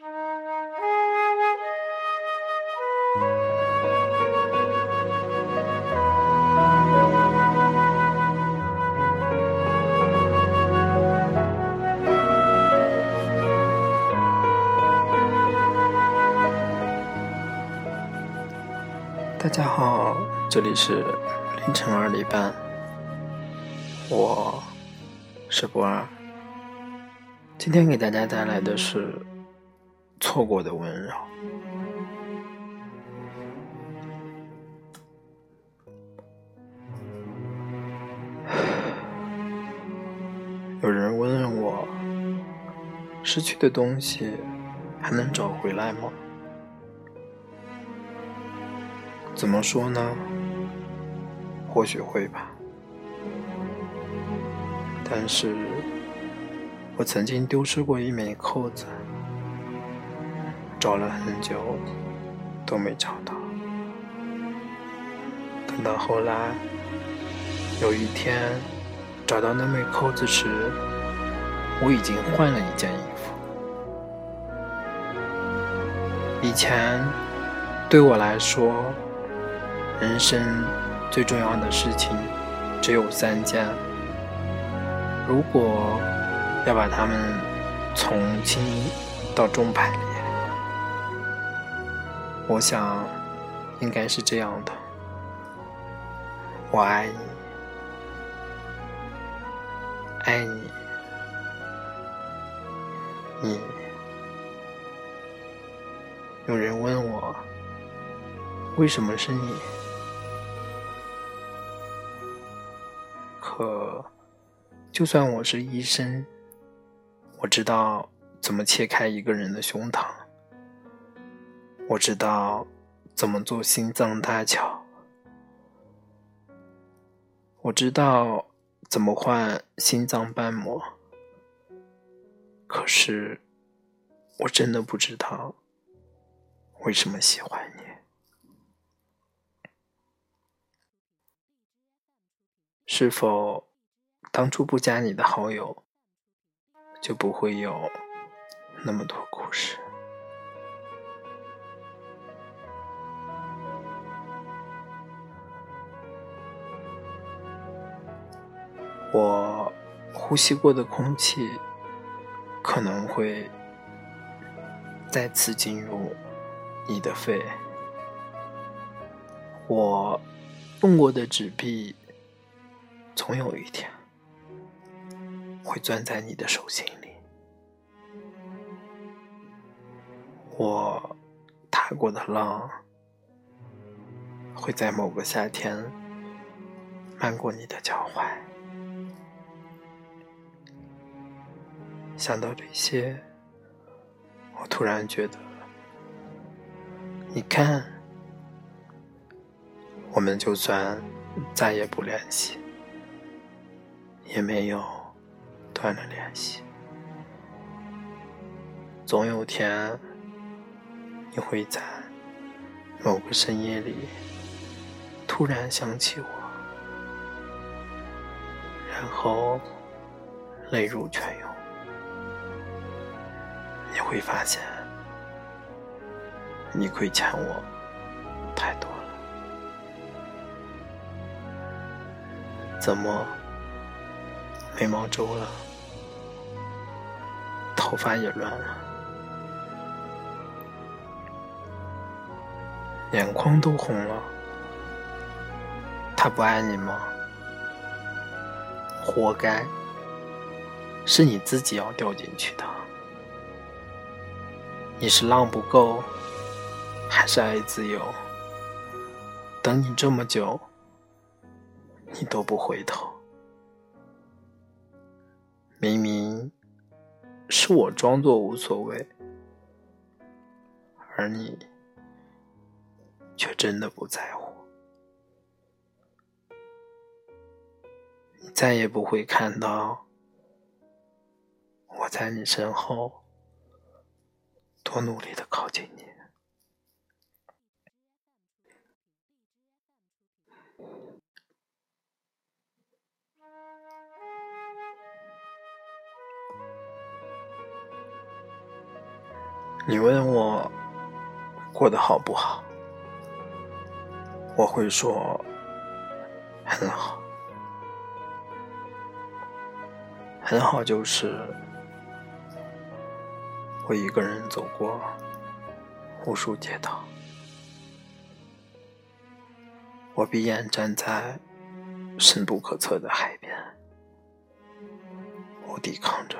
大家好，这里是凌晨二点半，我是博二，今天给大家带来的是错过的温柔。有人问我，失去的东西还能找回来吗？怎么说呢？或许会吧，但是我曾经丢失过一枚扣子，找了很久都没找到。等到后来，有一天找到那枚扣子时，我已经换了一件衣服。以前对我来说，人生最重要的事情只有三件。如果要把它们从轻到重排列，我想应该是这样的：我爱你，爱你，你。有人问我，为什么是你？可，就算我是医生，我知道怎么切开一个人的胸膛，我知道怎么做心脏搭桥，我知道怎么换心脏瓣膜。可是，我真的不知道为什么喜欢你。是否当初不加你的好友，就不会有那么多故事？我呼吸过的空气可能会再次进入你的肺，我动过的纸币。总有一天会攥在你的手心里。我踏过的浪会在某个夏天漫过你的脚踝。想到这些，我突然觉得，你看，我们就算再也不联系。也没有断了联系。总有天，你会在某个深夜里突然想起我，然后泪如泉涌。你会发现，你亏欠我太多了。怎么？眉毛皱了，头发也乱了，眼眶都红了。他不爱你吗？活该，是你自己要掉进去的。你是浪不够，还是爱自由？等你这么久，你都不回头。明明是我装作无所谓，而你却真的不在乎。你再也不会看到我在你身后多努力的靠近你。你问我过得好不好，我会说很好，很好就是我一个人走过无数街道，我闭眼站在深不可测的海边，我抵抗着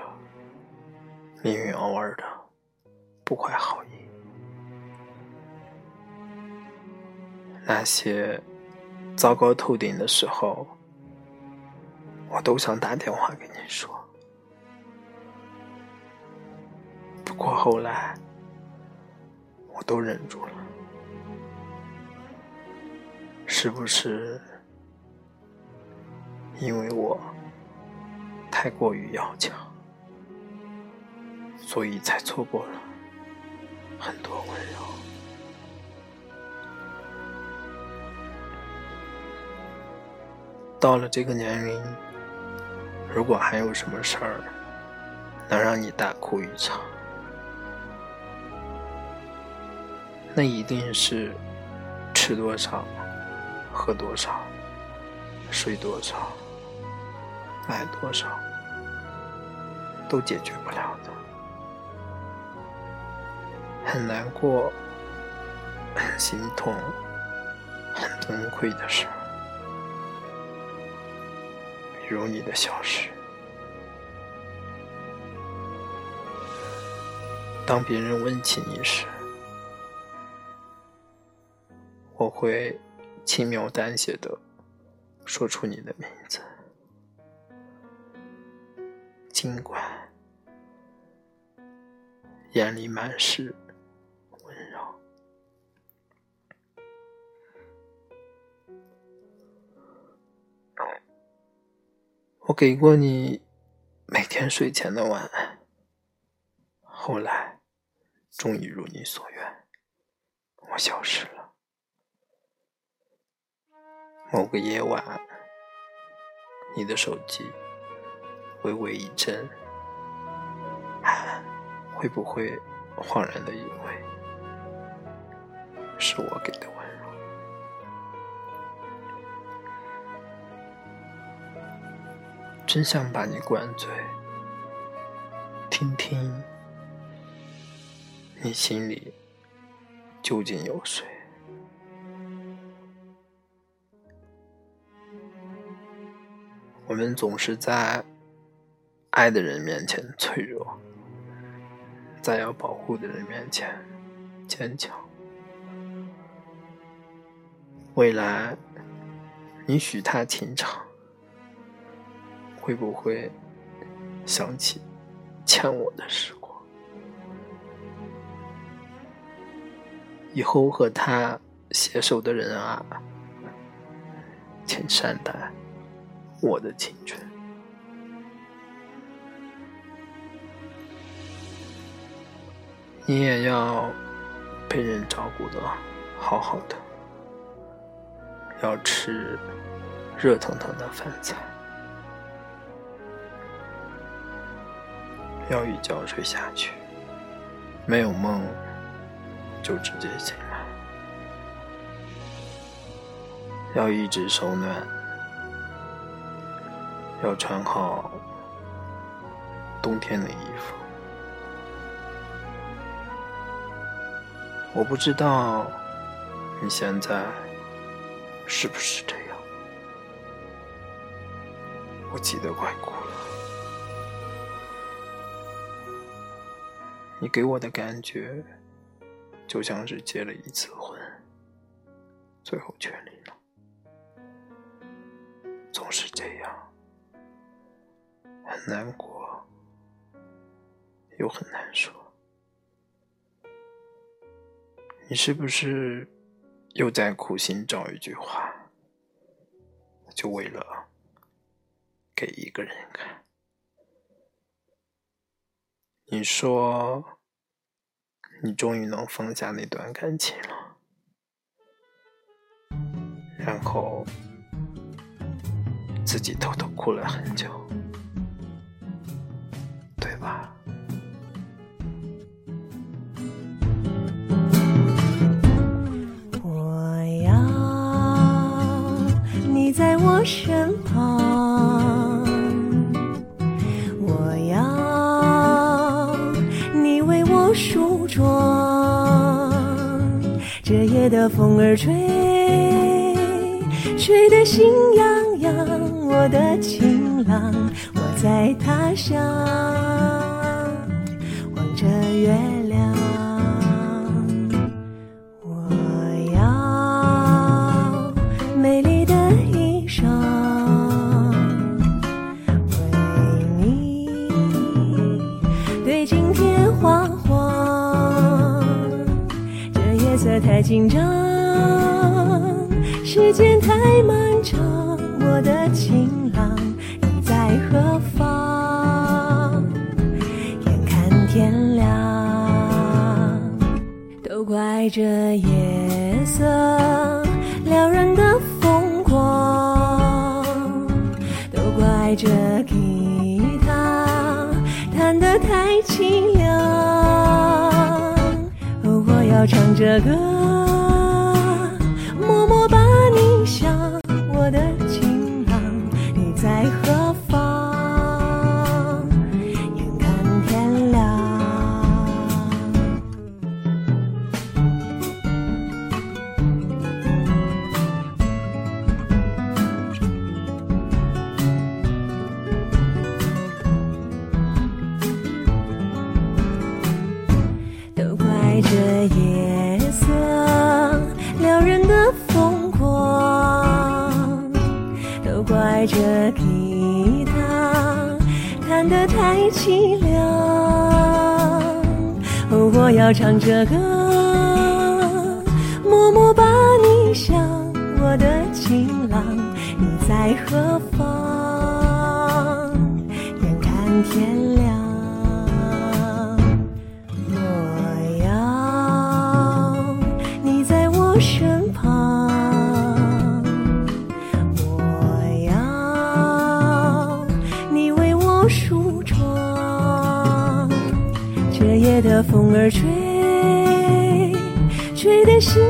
命运偶尔的。不怀好意，那些糟糕透顶的时候，我都想打电话给你说。过后来，我都忍住了。是不是因为我太过于要强，所以才错过了？很多温柔，到了这个年龄，如果还有什么事儿能让你大哭一场，那一定是吃多少、喝多少、睡多少、买多少都解决不了的。很难过、很心痛、很崩溃的事，比如你的消失。当别人问起你时，我会轻描淡写的说出你的名字，尽管眼里满是温柔。我给过你每天睡前的晚安，后来终于如你所愿，我消失了。某个夜晚，你的手机微微一震，会不会恍然的以为是我给的温柔？真想把你灌醉，听听你心里究竟有谁。我们总是在爱的人面前脆弱，在要保护的人面前坚强。未来，你许他情长。会不会想起欠我的时光？以后和他携手的人啊，请善待我的青春。你也要被人照顾的好好的，要吃热腾腾的饭菜。要一觉睡下去，没有梦就直接醒来。要一直手暖，要穿好冬天的衣服。我不知道你现在是不是这样，我记得快哭了。你给我的感觉，就像是结了一次婚，最后却离了，总是这样，很难过，又很难说。你是不是又在苦心找一句话，就为了给一个人看？你说，你终于能放下那段感情了，然后自己偷偷哭了很久，我要你在我身旁，我要你为我梳妆。这夜的风儿吹，吹得心痒痒，我的情郎。在他乡望着月亮。我要美丽的衣裳，为你对镜贴花黄。这夜色太紧张，都怪这夜色撩人的疯狂，都怪这吉他弹得太凄凉。哦，我要唱着歌，弹得太凄凉。哦，我要唱着歌，默默把你想，我的情郎，你在何方？眼看天亮。我要你在我身风儿吹，吹得心